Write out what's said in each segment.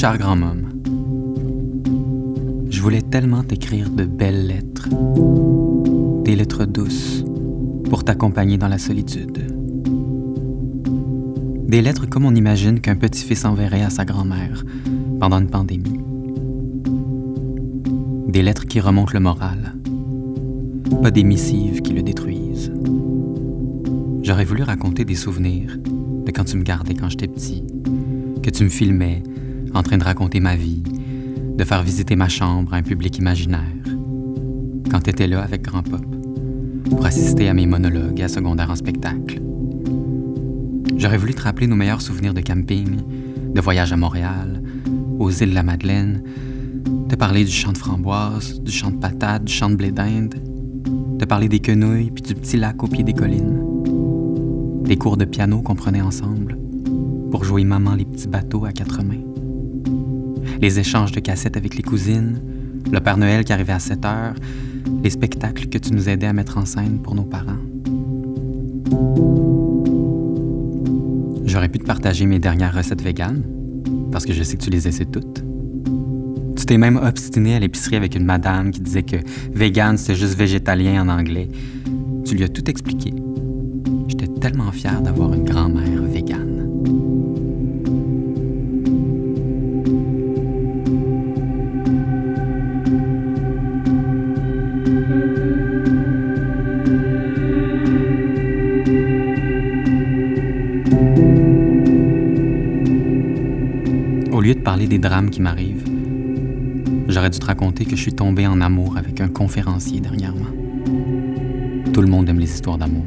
Cher grand-homme, je voulais tellement t'écrire de belles lettres, des lettres douces pour t'accompagner dans la solitude. Des lettres comme on imagine qu'un petit-fils enverrait à sa grand-mère pendant une pandémie. Des lettres qui remontent le moral, pas des missives qui le détruisent. J'aurais voulu raconter des souvenirs de quand tu me gardais quand j'étais petit, que tu me filmais en train de raconter ma vie, de faire visiter ma chambre à un public imaginaire, quand tu étais là avec Grand Pop, pour assister à mes monologues à secondaire en spectacle. J'aurais voulu te rappeler nos meilleurs souvenirs de camping, de voyage à Montréal, aux îles de la Madeleine, te parler du champ de framboise, du champ de patates, du champ de blé d'Inde, te parler des quenouilles puis du petit lac au pied des collines des cours de piano qu'on prenait ensemble pour jouer Maman les petits bateaux à quatre mains, les échanges de cassettes avec les cousines, le Père Noël qui arrivait à 7 heures, les spectacles que tu nous aidais à mettre en scène pour nos parents. J'aurais pu te partager mes dernières recettes véganes, parce que je sais que tu les essaies toutes. Tu t'es même obstiné à l'épicerie avec une madame qui disait que vegan, c'est juste végétalien en anglais. Tu lui as tout expliqué tellement fier d'avoir une grand-mère lieu de parler des drames qui m'arrivent, j'aurais dû te raconter que je suis tombé en amour avec un conférencier dernièrement. Tout le monde aime les histoires d'amour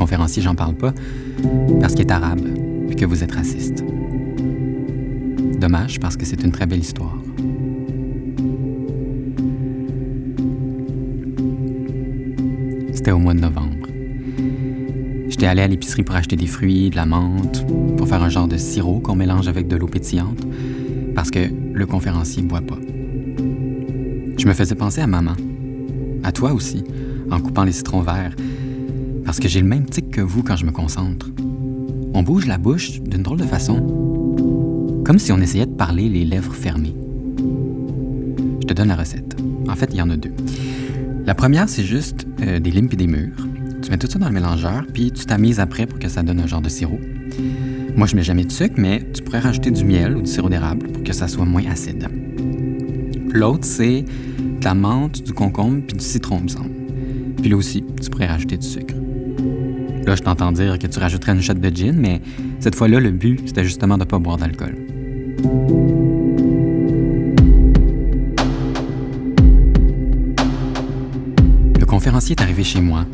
conférencier, j'en parle pas, parce qu'il est arabe et que vous êtes raciste. Dommage, parce que c'est une très belle histoire. C'était au mois de novembre. J'étais allé à l'épicerie pour acheter des fruits, de la menthe, pour faire un genre de sirop qu'on mélange avec de l'eau pétillante, parce que le conférencier ne boit pas. Je me faisais penser à maman, à toi aussi, en coupant les citrons verts, parce que j'ai le même tic que vous quand je me concentre. On bouge la bouche d'une drôle de façon, comme si on essayait de parler les lèvres fermées. Je te donne la recette. En fait, il y en a deux. La première, c'est juste euh, des limes et des mûres. Tu mets tout ça dans le mélangeur, puis tu t'amuses après pour que ça donne un genre de sirop. Moi, je mets jamais de sucre, mais tu pourrais rajouter du miel ou du sirop d'érable pour que ça soit moins acide. L'autre, c'est de la menthe, du concombre puis du citron, il me semble. Puis là aussi, tu pourrais rajouter du sucre. Là, je t'entends dire que tu rajouterais une shot de gin, mais cette fois-là, le but, c'était justement de ne pas boire d'alcool. Le conférencier est arrivé chez moi.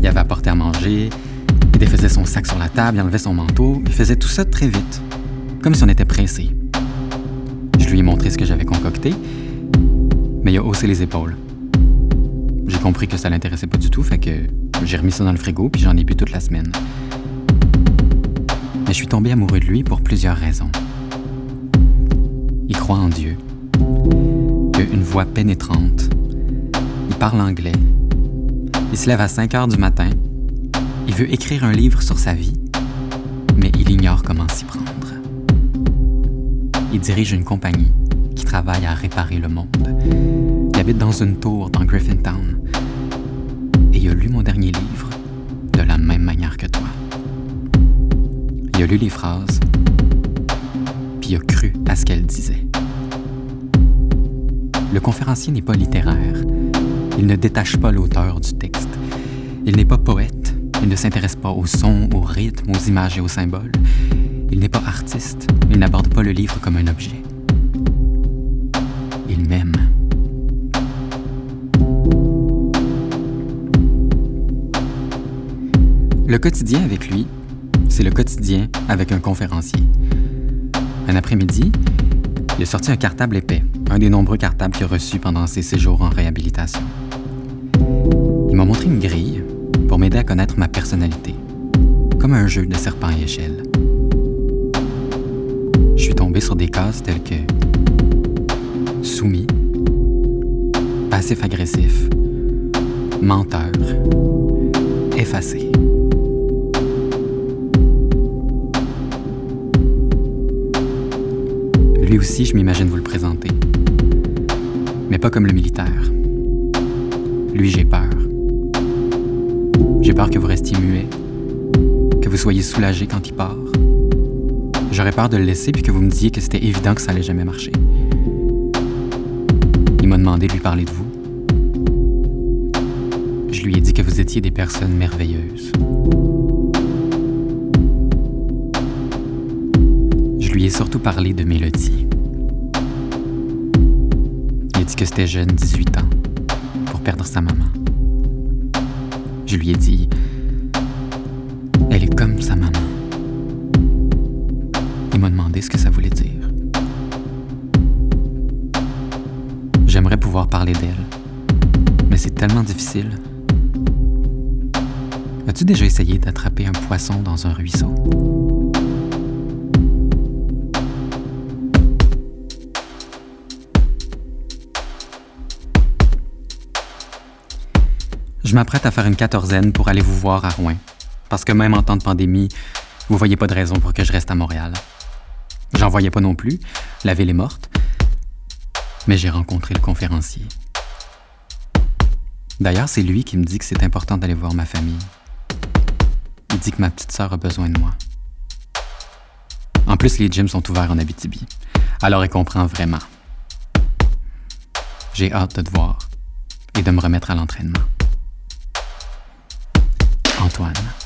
Il avait apporté à manger, il défaisait son sac sur la table, il enlevait son manteau, il faisait tout ça très vite, comme si on était pressé. Je lui ai montré ce que j'avais concocté, mais il a haussé les épaules. J'ai compris que ça l'intéressait pas du tout, fait que j'ai remis ça dans le frigo, puis j'en ai bu toute la semaine. Mais je suis tombé amoureux de lui pour plusieurs raisons. Il croit en Dieu. Il a une voix pénétrante. Il parle anglais. Il se lève à 5 heures du matin. Il veut écrire un livre sur sa vie, mais il ignore comment s'y prendre. Il dirige une compagnie qui travaille à réparer le monde. Il habite dans une tour dans Griffintown il a lu mon dernier livre de la même manière que toi. Il a lu les phrases, puis il a cru à ce qu'elles disaient. Le conférencier n'est pas littéraire. Il ne détache pas l'auteur du texte. Il n'est pas poète. Il ne s'intéresse pas au son, au rythme, aux images et aux symboles. Il n'est pas artiste. Il n'aborde pas le livre comme un objet. Il m'aime. Le quotidien avec lui, c'est le quotidien avec un conférencier. Un après-midi, il a sorti un cartable épais, un des nombreux cartables qu'il a reçus pendant ses séjours en réhabilitation. Il m'a montré une grille pour m'aider à connaître ma personnalité, comme un jeu de serpent et échelle. Je suis tombé sur des cases telles que soumis, passif-agressif, menteur, effacé. Lui aussi, je m'imagine vous le présenter. Mais pas comme le militaire. Lui, j'ai peur. J'ai peur que vous restiez muet, que vous soyez soulagé quand il part. J'aurais peur de le laisser puis que vous me disiez que c'était évident que ça allait jamais marcher. Il m'a demandé de lui parler de vous. Je lui ai dit que vous étiez des personnes merveilleuses. Je lui ai surtout parlé de Mélodie. Il a dit que c'était jeune, 18 ans, pour perdre sa maman. Je lui ai dit, elle est comme sa maman. Il m'a demandé ce que ça voulait dire. J'aimerais pouvoir parler d'elle, mais c'est tellement difficile. As-tu déjà essayé d'attraper un poisson dans un ruisseau? Je m'apprête à faire une quatorzaine pour aller vous voir à Rouen, parce que même en temps de pandémie, vous voyez pas de raison pour que je reste à Montréal. J'en voyais pas non plus, la ville est morte, mais j'ai rencontré le conférencier. D'ailleurs, c'est lui qui me dit que c'est important d'aller voir ma famille. Il dit que ma petite sœur a besoin de moi. En plus, les gyms sont ouverts en Abitibi, alors il comprend vraiment. J'ai hâte de te voir et de me remettre à l'entraînement. Antoine.